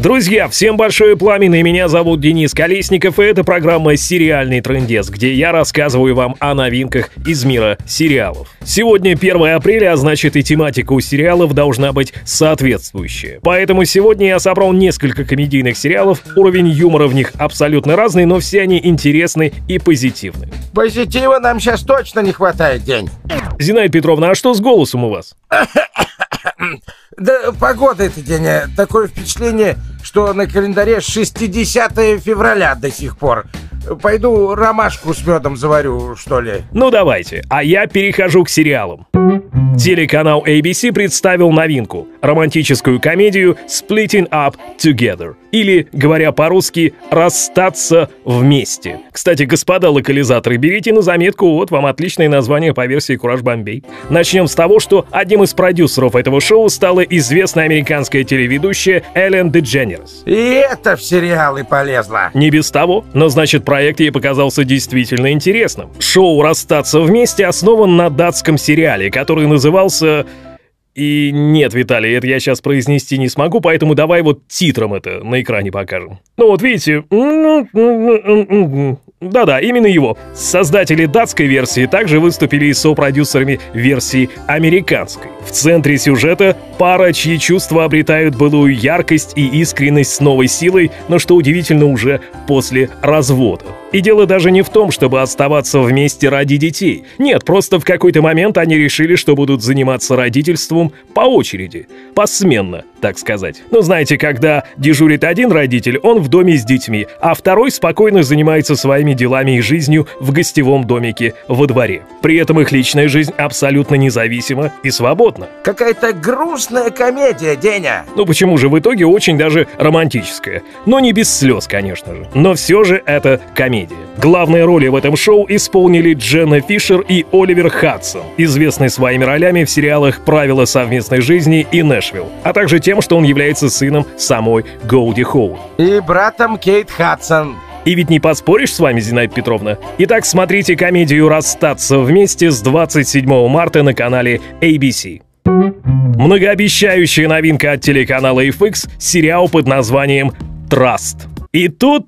Друзья, всем большое пламя, меня зовут Денис Колесников, и это программа «Сериальный трендец», где я рассказываю вам о новинках из мира сериалов. Сегодня 1 апреля, а значит и тематика у сериалов должна быть соответствующая. Поэтому сегодня я собрал несколько комедийных сериалов, уровень юмора в них абсолютно разный, но все они интересны и позитивны. Позитива нам сейчас точно не хватает, День. Зинаида Петровна, а что с голосом у вас? Да погода это день. э, Такое впечатление, что на календаре 60 февраля до сих пор. Пойду ромашку с медом заварю, что ли. Ну давайте, а я перехожу к сериалам. Телеканал ABC представил новинку – романтическую комедию «Splitting Up Together» или, говоря по-русски, «Расстаться вместе». Кстати, господа локализаторы, берите на заметку, вот вам отличное название по версии «Кураж Бомбей». Начнем с того, что одним из продюсеров этого стала известная американская телеведущая Эллен Дедженерес. И это в сериалы полезло. Не без того, но значит проект ей показался действительно интересным. Шоу «Расстаться вместе» основан на датском сериале, который назывался... И нет, Виталий, это я сейчас произнести не смогу, поэтому давай вот титром это на экране покажем. Ну вот видите... Да-да, именно его. Создатели датской версии также выступили и сопродюсерами версии американской. В центре сюжета пара, чьи чувства обретают былую яркость и искренность с новой силой, но что удивительно уже после развода. И дело даже не в том, чтобы оставаться вместе ради детей. Нет, просто в какой-то момент они решили, что будут заниматься родительством по очереди. Посменно, так сказать. Ну, знаете, когда дежурит один родитель, он в доме с детьми, а второй спокойно занимается своими делами и жизнью в гостевом домике во дворе. При этом их личная жизнь абсолютно независима и свободна. Какая-то грустная комедия, Деня. Ну почему же в итоге очень даже романтическая. Но не без слез, конечно же. Но все же это комедия. Главные роли в этом шоу исполнили Дженна Фишер и Оливер Хадсон, известный своими ролями в сериалах «Правила совместной жизни» и «Нэшвилл», а также тем, что он является сыном самой Голди Хоун. И братом Кейт Хадсон. И ведь не поспоришь с вами, Зинаида Петровна. Итак, смотрите комедию «Расстаться вместе» с 27 марта на канале ABC. Многообещающая новинка от телеканала FX – сериал под названием «Траст». И тут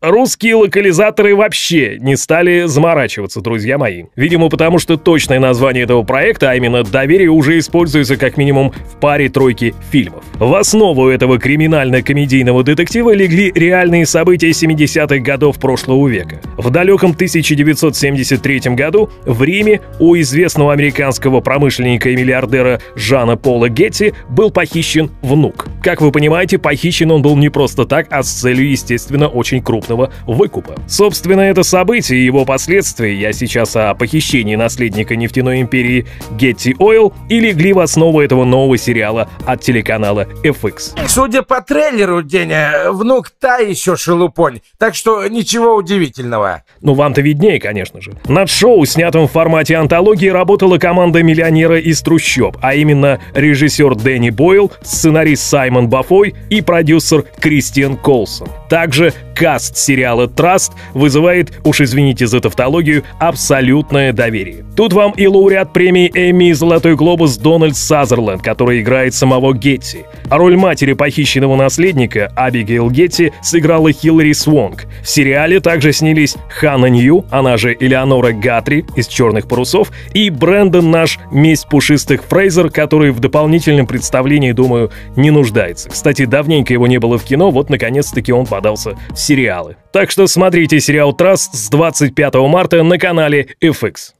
Русские локализаторы вообще не стали заморачиваться, друзья мои. Видимо, потому что точное название этого проекта, а именно «Доверие», уже используется как минимум в паре тройки фильмов. В основу этого криминально-комедийного детектива легли реальные события 70-х годов прошлого века. В далеком 1973 году в Риме у известного американского промышленника и миллиардера Жана Пола Гетти был похищен внук. Как вы понимаете, похищен он был не просто так, а с целью, естественно, очень крупного выкупа. Собственно, это событие и его последствия, я сейчас о похищении наследника нефтяной империи Getty Oil, и легли в основу этого нового сериала от телеканала FX. Судя по трейлеру, Деня, внук та еще шелупонь. Так что ничего удивительного. Ну, вам-то виднее, конечно же. Над шоу, снятым в формате антологии, работала команда миллионера из трущоб, а именно режиссер Дэнни Бойл, сценарист Саймон Бафой и продюсер Кристиан Колсон. Также каст сериала «Траст» вызывает, уж извините за тавтологию, абсолютное доверие. Тут вам и лауреат премии Эмми и «Золотой глобус» Дональд Сазерленд, который играет самого Гетти. А роль матери похищенного наследника Абигейл Гетти сыграла Хиллари Свонг. В сериале также снялись Ханна Нью, она же Элеонора Гатри из «Черных парусов», и Брэндон наш «Месть пушистых Фрейзер», который в дополнительном представлении, думаю, не нуждается. Кстати, давненько его не было в кино, вот наконец-таки он подался в сериалы. Так что смотрите сериал «Траст» с 25 марта на канале FX.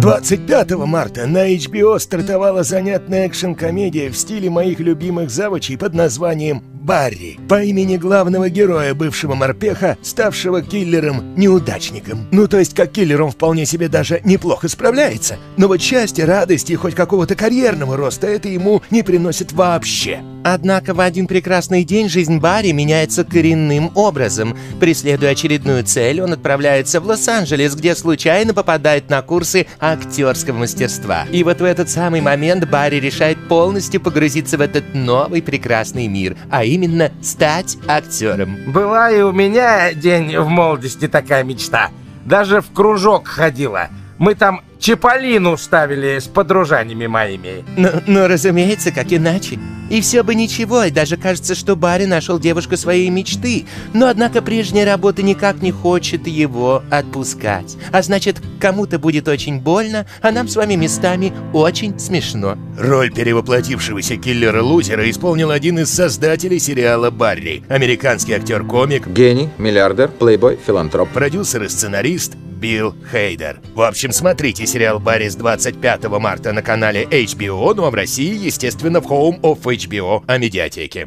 25 марта на HBO стартовала занятная экшн-комедия в стиле моих любимых завучей под названием «Барри» по имени главного героя, бывшего морпеха, ставшего киллером-неудачником. Ну, то есть, как киллер он вполне себе даже неплохо справляется, но вот счастья, радости и хоть какого-то карьерного роста это ему не приносит вообще. Однако в один прекрасный день жизнь Барри меняется коренным образом. Преследуя очередную цель, он отправляется в Лос-Анджелес, где случайно попадает на курсы актерского мастерства. И вот в этот самый момент Барри решает полностью погрузиться в этот новый прекрасный мир, а именно стать актером. Была и у меня день в молодости такая мечта. Даже в кружок ходила. Мы там Чиполлину ставили с подружаниями моими. Ну, ну, разумеется, как иначе. И все бы ничего, и даже кажется, что Барри нашел девушку своей мечты. Но однако прежняя работа никак не хочет его отпускать. А значит, кому-то будет очень больно, а нам с вами местами очень смешно. Роль перевоплотившегося киллера-лузера исполнил один из создателей сериала «Барри» — американский актер-комик, Гений, миллиардер, плейбой, филантроп. продюсер и сценарист Билл Хейдер. В общем, смотрите сериал «Барри» с 25 марта на канале HBO, ну а в России, естественно, в Home of HBO, о медиатеке.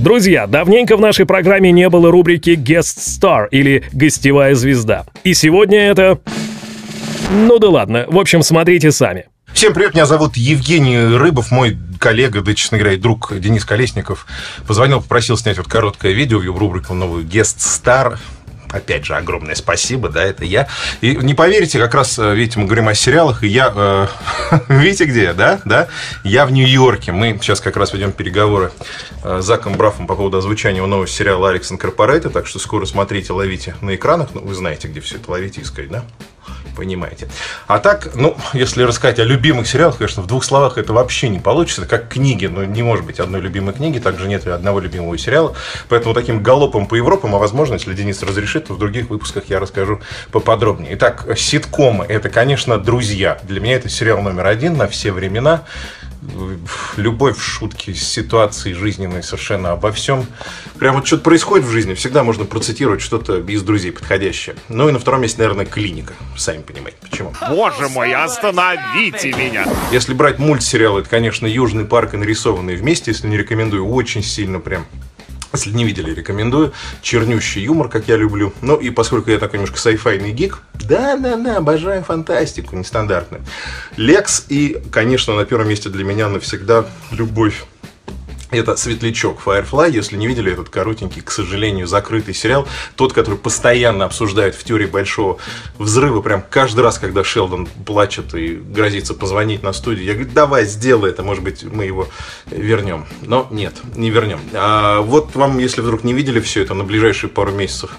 Друзья, давненько в нашей программе не было рубрики Guest Star или Гостевая звезда. И сегодня это... Ну да ладно, в общем, смотрите сами. Всем привет, меня зовут Евгений Рыбов, мой коллега, да, честно говоря, и друг Денис Колесников. Позвонил, попросил снять вот короткое видео в рубрику новую «Guest Star». Опять же, огромное спасибо, да, это я. И не поверите, как раз, э, видите, мы говорим о сериалах, и я... э, видите, где да? Да? Я в Нью-Йорке. Мы сейчас как раз ведем переговоры э, с Заком Брафом по поводу озвучания нового сериала «Алекс Инкорпорейтед», так что скоро смотрите, ловите на экранах. Ну, вы знаете, где все это ловите искать, да? Понимаете. А так, ну, если рассказать о любимых сериалах, конечно, в двух словах это вообще не получится. Как книги, но не может быть одной любимой книги, также нет одного любимого сериала. Поэтому таким галопом по Европам, а возможно, если Денис разрешит, то в других выпусках я расскажу поподробнее. Итак, ситкомы, это, конечно, друзья. Для меня это сериал номер один на все времена любовь, шутки, ситуации жизненные совершенно обо всем. Прям вот что-то происходит в жизни, всегда можно процитировать что-то из друзей подходящее. Ну и на втором месте, наверное, клиника. Сами понимаете, почему. Боже мой, остановите меня! Если брать мультсериал, это, конечно, Южный парк и нарисованные вместе, если не рекомендую, очень сильно прям если не видели, рекомендую. Чернющий юмор, как я люблю. Ну и поскольку я такой немножко сайфайный гик, да-да-да, обожаю фантастику нестандартную. Лекс и, конечно, на первом месте для меня навсегда любовь это «Светлячок» Firefly. Если не видели этот коротенький, к сожалению, закрытый сериал, тот, который постоянно обсуждают в теории большого взрыва, прям каждый раз, когда Шелдон плачет и грозится позвонить на студию, я говорю, давай, сделай это, может быть, мы его вернем. Но нет, не вернем. А вот вам, если вдруг не видели все это на ближайшие пару месяцев,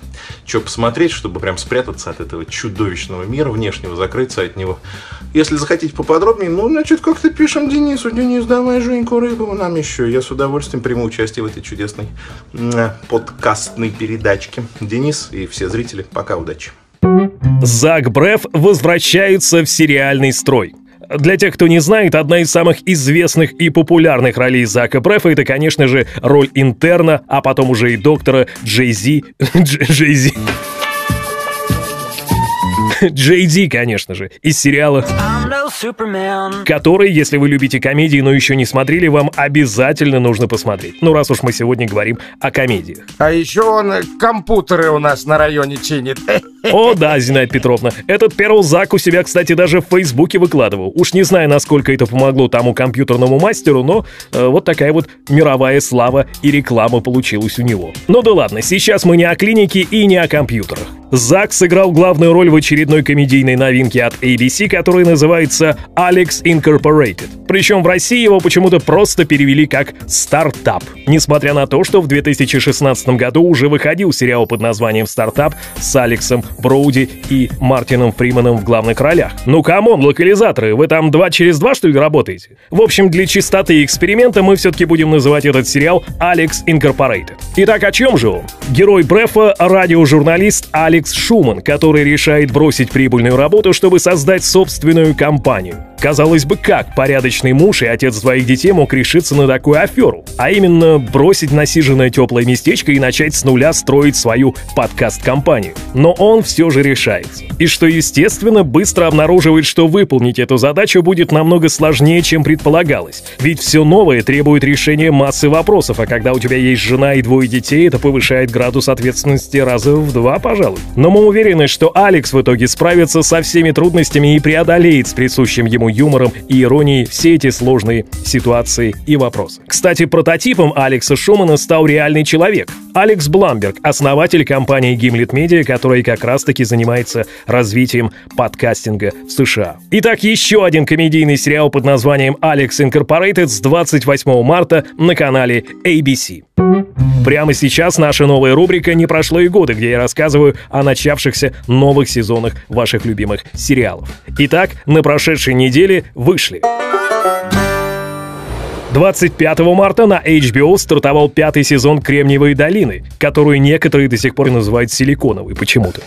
что посмотреть, чтобы прям спрятаться от этого чудовищного мира внешнего, закрыться от него. Если захотите поподробнее, ну, значит, как-то пишем Денису. Денис, давай Женьку Рыбову нам еще. Я с удовольствием приму участие в этой чудесной м, подкастной передачке. Денис и все зрители, пока, удачи. Зак Бреф возвращается в сериальный строй. Для тех, кто не знает, одна из самых известных и популярных ролей Зака Брефа это, конечно же, роль интерна, а потом уже и доктора Джей Зи... Джей Зи... Джей Ди, конечно же, из сериала, который, если вы любите комедии, но еще не смотрели, вам обязательно нужно посмотреть. Ну, раз уж мы сегодня говорим о комедиях. А еще он компьютеры у нас на районе чинит. О, да, Зинаида Петровна. Этот Перл Зак у себя, кстати, даже в Фейсбуке выкладывал. Уж не знаю, насколько это помогло тому компьютерному мастеру, но э, вот такая вот мировая слава и реклама получилась у него. Ну да ладно, сейчас мы не о клинике и не о компьютерах. Зак сыграл главную роль в очередной комедийной новинке от ABC, которая называется Alex Incorporated. Причем в России его почему-то просто перевели как «Стартап». Несмотря на то, что в 2016 году уже выходил сериал под названием «Стартап» с Алексом Броуди и Мартином Фриманом в главных ролях. Ну come on, локализаторы, вы там два через два что ли работаете? В общем, для чистоты эксперимента мы все-таки будем называть этот сериал Alex Incorporated. Итак, о чем же он? Герой Браффа — радиожурналист Алекс Шуман, который решает бросить прибыльную работу, чтобы создать собственную компанию. Казалось бы, как порядочный муж и отец двоих детей мог решиться на такую аферу? А именно, бросить насиженное теплое местечко и начать с нуля строить свою подкаст-компанию. Но он все же решается. И что, естественно, быстро обнаруживает, что выполнить эту задачу будет намного сложнее, чем предполагалось. Ведь все новое требует решения массы вопросов, а когда у тебя есть жена и двое детей, это повышает градус ответственности раза в два, пожалуй. Но мы уверены, что Алекс в итоге справится со всеми трудностями и преодолеет с присущим ему юмором и иронией все эти сложные ситуации и вопросы. Кстати, прототипом Алекса Шумана стал реальный человек. Алекс Бламберг, основатель компании Gimlet Media, которая как раз-таки занимается развитием подкастинга в США. Итак, еще один комедийный сериал под названием «Алекс Incorporated» с 28 марта на канале ABC. Прямо сейчас наша новая рубрика «Не прошло и годы», где я рассказываю о начавшихся новых сезонах ваших любимых сериалов. Итак, на прошедшей неделе вышли. 25 марта на HBO стартовал пятый сезон «Кремниевой долины», которую некоторые до сих пор называют силиконовой почему-то.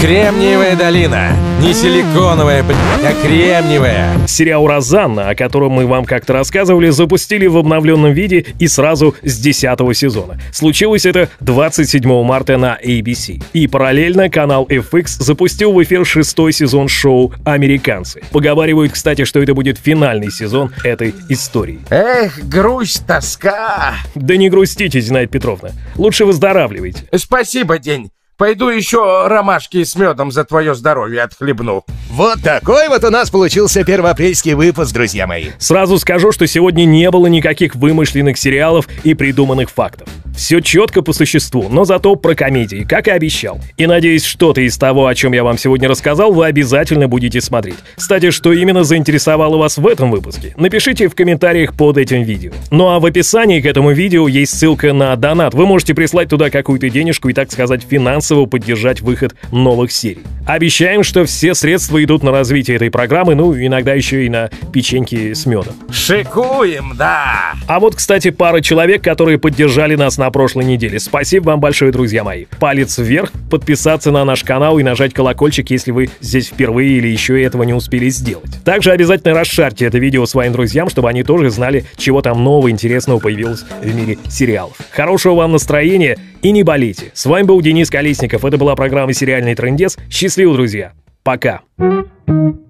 Кремниевая долина. Не силиконовая, а кремниевая. Сериал «Розанна», о котором мы вам как-то рассказывали, запустили в обновленном виде и сразу с 10 сезона. Случилось это 27 марта на ABC. И параллельно канал FX запустил в эфир шестой сезон шоу «Американцы». Поговаривают, кстати, что это будет финальный сезон этой истории. Эх, грусть, тоска. Да не грустите, Зинаида Петровна. Лучше выздоравливайте. Спасибо, день. Пойду еще ромашки с медом за твое здоровье отхлебну. Вот такой вот у нас получился первоапрельский выпуск, друзья мои. Сразу скажу, что сегодня не было никаких вымышленных сериалов и придуманных фактов. Все четко по существу, но зато про комедии, как и обещал. И надеюсь, что-то из того, о чем я вам сегодня рассказал, вы обязательно будете смотреть. Кстати, что именно заинтересовало вас в этом выпуске? Напишите в комментариях под этим видео. Ну а в описании к этому видео есть ссылка на донат. Вы можете прислать туда какую-то денежку и, так сказать, финансово поддержать выход новых серий. Обещаем, что все средства идут на развитие этой программы, ну, иногда еще и на печеньки с медом. Шикуем, да. А вот, кстати, пара человек, которые поддержали нас на прошлой неделе. Спасибо вам большое, друзья мои. Палец вверх, подписаться на наш канал и нажать колокольчик, если вы здесь впервые или еще этого не успели сделать. Также обязательно расшарьте это видео своим друзьям, чтобы они тоже знали, чего там нового интересного появилось в мире сериалов. Хорошего вам настроения и не болейте. С вами был Денис Колесников. Это была программа «Сериальный трендец». Счастливо, друзья. Пока.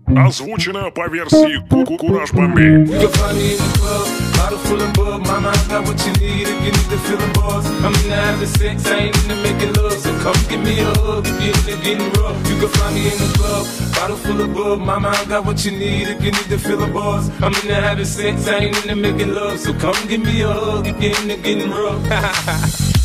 Озвучено по версии Куку Кураж Бомбей. Bottle full of bub. Mama, I got what you need if you need to feel the buzz. I'm in the having sex, I ain't into making love. So come give me a hug if you're into getting rough. You can find me in the club, bottle full of sex, I ain't into making love. So come give me a hug if you're into getting rough.